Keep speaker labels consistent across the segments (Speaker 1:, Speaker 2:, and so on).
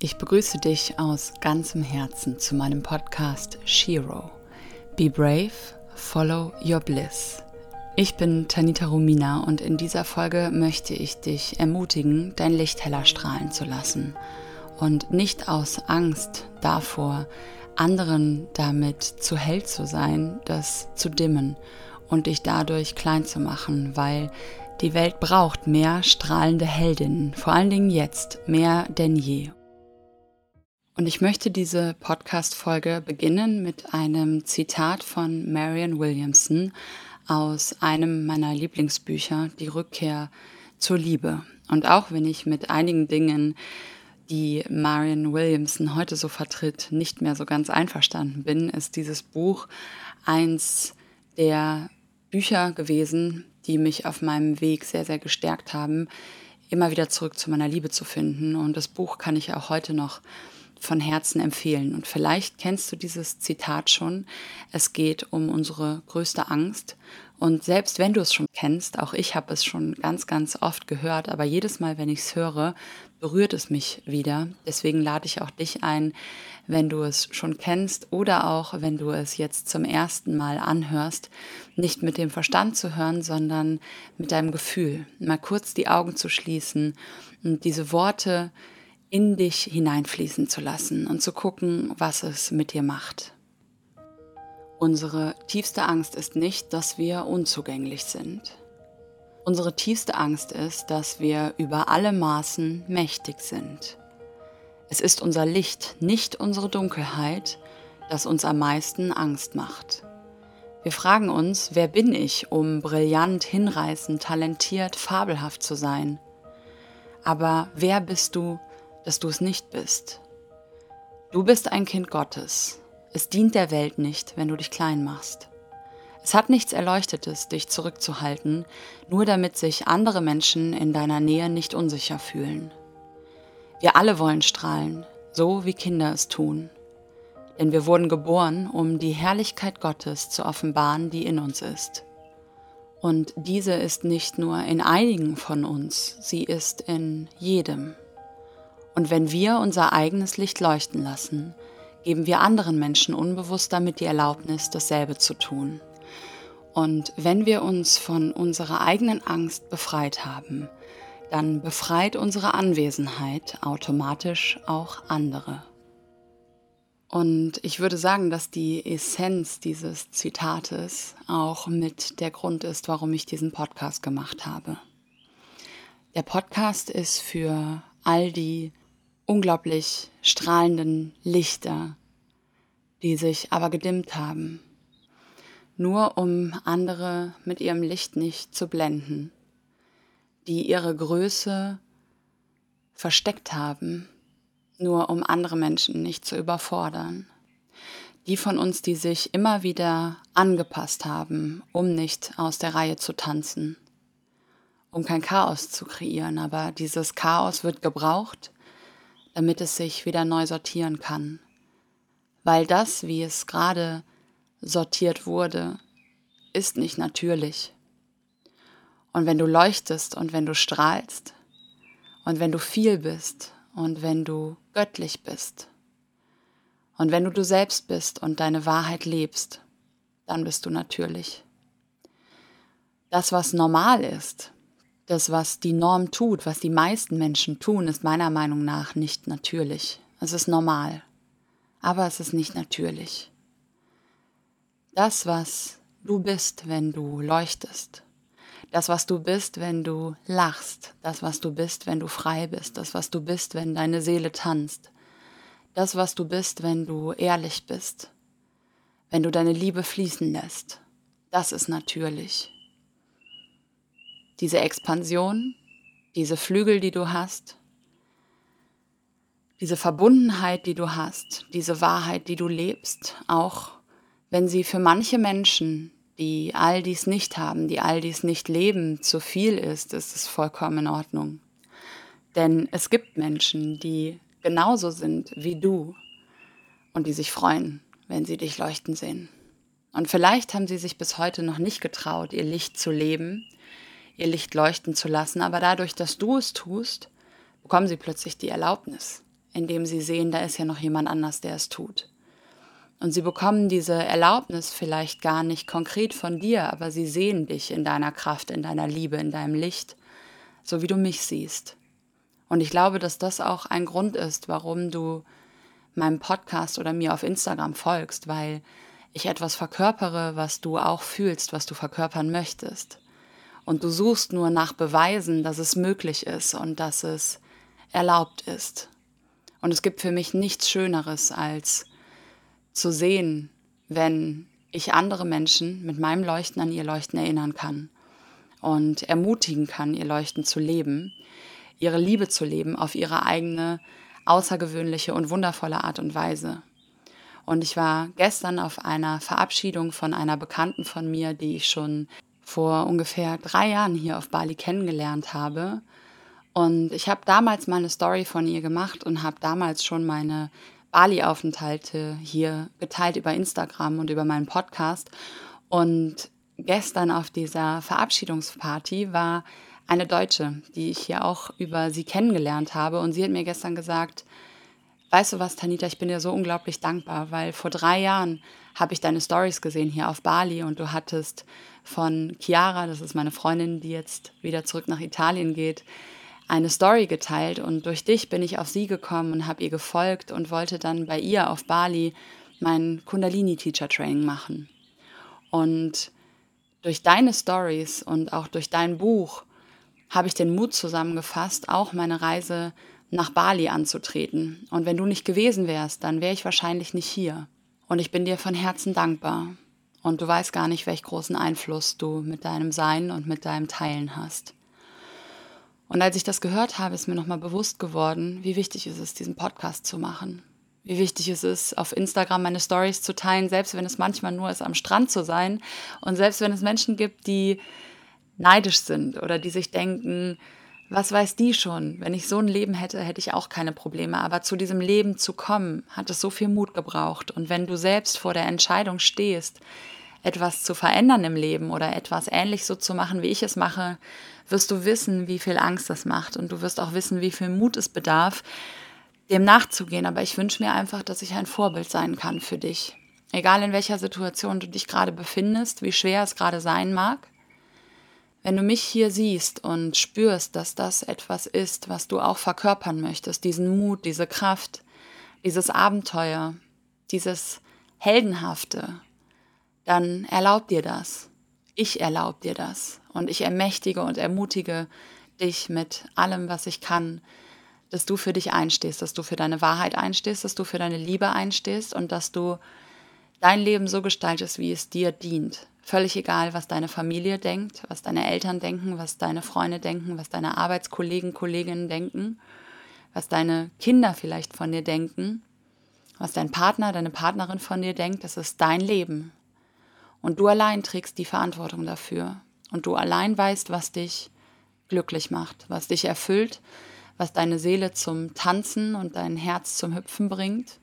Speaker 1: Ich begrüße dich aus ganzem Herzen zu meinem Podcast Shiro. Be brave, follow your bliss. Ich bin Tanita Romina und in dieser Folge möchte ich dich ermutigen, dein Licht heller strahlen zu lassen und nicht aus Angst davor, anderen damit zu hell zu sein, das zu dimmen und dich dadurch klein zu machen, weil die Welt braucht mehr strahlende Heldinnen, vor allen Dingen jetzt, mehr denn je. Und ich möchte diese Podcast-Folge beginnen mit einem Zitat von Marian Williamson aus einem meiner Lieblingsbücher, Die Rückkehr zur Liebe. Und auch wenn ich mit einigen Dingen, die Marian Williamson heute so vertritt, nicht mehr so ganz einverstanden bin, ist dieses Buch eins der Bücher gewesen, die mich auf meinem Weg sehr, sehr gestärkt haben, immer wieder zurück zu meiner Liebe zu finden. Und das Buch kann ich auch heute noch von Herzen empfehlen. Und vielleicht kennst du dieses Zitat schon. Es geht um unsere größte Angst. Und selbst wenn du es schon kennst, auch ich habe es schon ganz, ganz oft gehört, aber jedes Mal, wenn ich es höre, berührt es mich wieder. Deswegen lade ich auch dich ein, wenn du es schon kennst oder auch wenn du es jetzt zum ersten Mal anhörst, nicht mit dem Verstand zu hören, sondern mit deinem Gefühl. Mal kurz die Augen zu schließen und diese Worte in dich hineinfließen zu lassen und zu gucken, was es mit dir macht. Unsere tiefste Angst ist nicht, dass wir unzugänglich sind. Unsere tiefste Angst ist, dass wir über alle Maßen mächtig sind. Es ist unser Licht, nicht unsere Dunkelheit, das uns am meisten Angst macht. Wir fragen uns, wer bin ich, um brillant, hinreißend, talentiert, fabelhaft zu sein? Aber wer bist du, dass du es nicht bist. Du bist ein Kind Gottes. Es dient der Welt nicht, wenn du dich klein machst. Es hat nichts Erleuchtetes, dich zurückzuhalten, nur damit sich andere Menschen in deiner Nähe nicht unsicher fühlen. Wir alle wollen strahlen, so wie Kinder es tun. Denn wir wurden geboren, um die Herrlichkeit Gottes zu offenbaren, die in uns ist. Und diese ist nicht nur in einigen von uns, sie ist in jedem. Und wenn wir unser eigenes Licht leuchten lassen, geben wir anderen Menschen unbewusst damit die Erlaubnis, dasselbe zu tun. Und wenn wir uns von unserer eigenen Angst befreit haben, dann befreit unsere Anwesenheit automatisch auch andere. Und ich würde sagen, dass die Essenz dieses Zitates auch mit der Grund ist, warum ich diesen Podcast gemacht habe. Der Podcast ist für all die unglaublich strahlenden Lichter, die sich aber gedimmt haben, nur um andere mit ihrem Licht nicht zu blenden, die ihre Größe versteckt haben, nur um andere Menschen nicht zu überfordern. Die von uns, die sich immer wieder angepasst haben, um nicht aus der Reihe zu tanzen, um kein Chaos zu kreieren. Aber dieses Chaos wird gebraucht, damit es sich wieder neu sortieren kann. Weil das, wie es gerade sortiert wurde, ist nicht natürlich. Und wenn du leuchtest und wenn du strahlst und wenn du viel bist und wenn du göttlich bist und wenn du du selbst bist und deine Wahrheit lebst, dann bist du natürlich. Das, was normal ist, das, was die Norm tut, was die meisten Menschen tun, ist meiner Meinung nach nicht natürlich. Es ist normal, aber es ist nicht natürlich. Das, was du bist, wenn du leuchtest, das, was du bist, wenn du lachst, das, was du bist, wenn du frei bist, das, was du bist, wenn deine Seele tanzt, das, was du bist, wenn du ehrlich bist, wenn du deine Liebe fließen lässt, das ist natürlich diese Expansion, diese Flügel, die du hast, diese Verbundenheit, die du hast, diese Wahrheit, die du lebst, auch wenn sie für manche Menschen, die all dies nicht haben, die all dies nicht leben, zu viel ist, ist es vollkommen in Ordnung. Denn es gibt Menschen, die genauso sind wie du und die sich freuen, wenn sie dich leuchten sehen. Und vielleicht haben sie sich bis heute noch nicht getraut, ihr Licht zu leben, ihr Licht leuchten zu lassen, aber dadurch, dass du es tust, bekommen sie plötzlich die Erlaubnis. indem sie sehen, da ist ja noch jemand anders, der es tut. Und sie bekommen diese Erlaubnis vielleicht gar nicht konkret von dir, aber sie sehen dich in deiner Kraft, in deiner Liebe, in deinem Licht, so wie du mich siehst. Und ich glaube, dass das auch ein Grund ist, warum du meinem Podcast oder mir auf Instagram folgst, weil ich etwas verkörpere, was du auch fühlst, was du verkörpern möchtest. Und du suchst nur nach Beweisen, dass es möglich ist und dass es erlaubt ist. Und es gibt für mich nichts Schöneres, als zu sehen, wenn ich andere Menschen mit meinem Leuchten an ihr Leuchten erinnern kann und ermutigen kann, ihr Leuchten zu leben, ihre Liebe zu leben auf ihre eigene außergewöhnliche und wundervolle Art und Weise. Und ich war gestern auf einer Verabschiedung von einer Bekannten von mir, die ich schon vor ungefähr drei Jahren hier auf Bali kennengelernt habe. Und ich habe damals mal eine Story von ihr gemacht und habe damals schon meine Bali-Aufenthalte hier geteilt über Instagram und über meinen Podcast. Und gestern auf dieser Verabschiedungsparty war eine Deutsche, die ich hier auch über sie kennengelernt habe. Und sie hat mir gestern gesagt, weißt du was, Tanita, ich bin dir so unglaublich dankbar, weil vor drei Jahren habe ich deine Stories gesehen hier auf Bali und du hattest von Chiara, das ist meine Freundin, die jetzt wieder zurück nach Italien geht, eine Story geteilt und durch dich bin ich auf sie gekommen und habe ihr gefolgt und wollte dann bei ihr auf Bali mein Kundalini Teacher Training machen. Und durch deine Stories und auch durch dein Buch habe ich den Mut zusammengefasst, auch meine Reise nach Bali anzutreten. Und wenn du nicht gewesen wärst, dann wäre ich wahrscheinlich nicht hier. Und ich bin dir von Herzen dankbar. Und du weißt gar nicht, welch großen Einfluss du mit deinem Sein und mit deinem Teilen hast. Und als ich das gehört habe, ist mir nochmal bewusst geworden, wie wichtig es ist, diesen Podcast zu machen. Wie wichtig es ist, auf Instagram meine Stories zu teilen, selbst wenn es manchmal nur ist, am Strand zu sein. Und selbst wenn es Menschen gibt, die neidisch sind oder die sich denken, was weiß die schon? Wenn ich so ein Leben hätte, hätte ich auch keine Probleme. Aber zu diesem Leben zu kommen, hat es so viel Mut gebraucht. Und wenn du selbst vor der Entscheidung stehst, etwas zu verändern im Leben oder etwas ähnlich so zu machen, wie ich es mache, wirst du wissen, wie viel Angst das macht. Und du wirst auch wissen, wie viel Mut es bedarf, dem nachzugehen. Aber ich wünsche mir einfach, dass ich ein Vorbild sein kann für dich. Egal in welcher Situation du dich gerade befindest, wie schwer es gerade sein mag wenn du mich hier siehst und spürst, dass das etwas ist, was du auch verkörpern möchtest, diesen Mut, diese Kraft, dieses Abenteuer, dieses Heldenhafte, dann erlaub dir das. Ich erlaub dir das. Und ich ermächtige und ermutige dich mit allem, was ich kann, dass du für dich einstehst, dass du für deine Wahrheit einstehst, dass du für deine Liebe einstehst und dass du dein Leben so gestaltest, wie es dir dient. Völlig egal, was deine Familie denkt, was deine Eltern denken, was deine Freunde denken, was deine Arbeitskollegen, Kolleginnen denken, was deine Kinder vielleicht von dir denken, was dein Partner, deine Partnerin von dir denkt, das ist dein Leben. Und du allein trägst die Verantwortung dafür. Und du allein weißt, was dich glücklich macht, was dich erfüllt, was deine Seele zum Tanzen und dein Herz zum Hüpfen bringt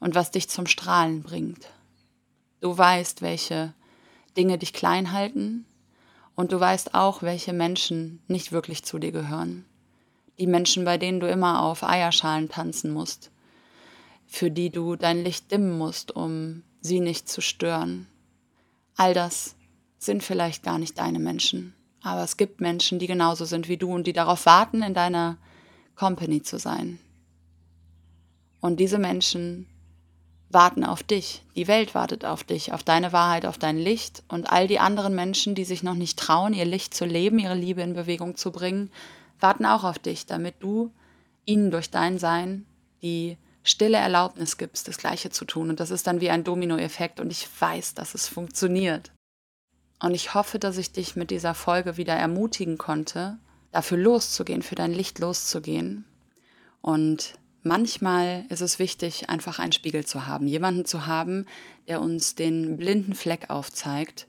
Speaker 1: und was dich zum Strahlen bringt. Du weißt, welche Dinge dich klein halten und du weißt auch, welche Menschen nicht wirklich zu dir gehören. Die Menschen, bei denen du immer auf Eierschalen tanzen musst, für die du dein Licht dimmen musst, um sie nicht zu stören. All das sind vielleicht gar nicht deine Menschen, aber es gibt Menschen, die genauso sind wie du und die darauf warten, in deiner Company zu sein. Und diese Menschen warten auf dich. Die Welt wartet auf dich, auf deine Wahrheit, auf dein Licht. Und all die anderen Menschen, die sich noch nicht trauen, ihr Licht zu leben, ihre Liebe in Bewegung zu bringen, warten auch auf dich, damit du ihnen durch dein Sein die stille Erlaubnis gibst, das Gleiche zu tun. Und das ist dann wie ein Dominoeffekt. Und ich weiß, dass es funktioniert. Und ich hoffe, dass ich dich mit dieser Folge wieder ermutigen konnte, dafür loszugehen, für dein Licht loszugehen. Und Manchmal ist es wichtig, einfach einen Spiegel zu haben, jemanden zu haben, der uns den blinden Fleck aufzeigt,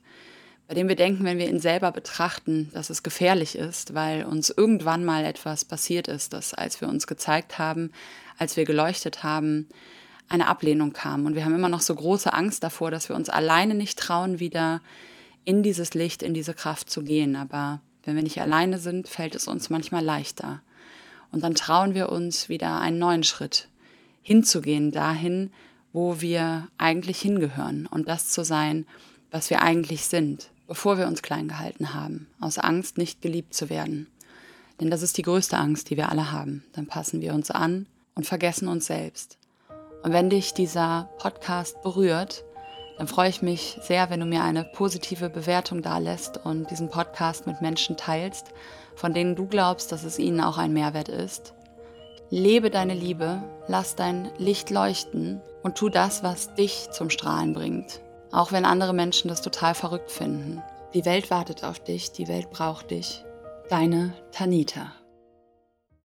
Speaker 1: bei dem wir denken, wenn wir ihn selber betrachten, dass es gefährlich ist, weil uns irgendwann mal etwas passiert ist, dass als wir uns gezeigt haben, als wir geleuchtet haben, eine Ablehnung kam. Und wir haben immer noch so große Angst davor, dass wir uns alleine nicht trauen, wieder in dieses Licht, in diese Kraft zu gehen. Aber wenn wir nicht alleine sind, fällt es uns manchmal leichter. Und dann trauen wir uns wieder einen neuen Schritt hinzugehen, dahin, wo wir eigentlich hingehören und das zu sein, was wir eigentlich sind, bevor wir uns klein gehalten haben, aus Angst, nicht geliebt zu werden. Denn das ist die größte Angst, die wir alle haben. Dann passen wir uns an und vergessen uns selbst. Und wenn dich dieser Podcast berührt, dann freue ich mich sehr, wenn du mir eine positive Bewertung dalässt und diesen Podcast mit Menschen teilst, von denen du glaubst, dass es ihnen auch ein Mehrwert ist. Lebe deine Liebe, lass dein Licht leuchten und tu das, was dich zum Strahlen bringt. Auch wenn andere Menschen das total verrückt finden. Die Welt wartet auf dich, die Welt braucht dich. Deine Tanita.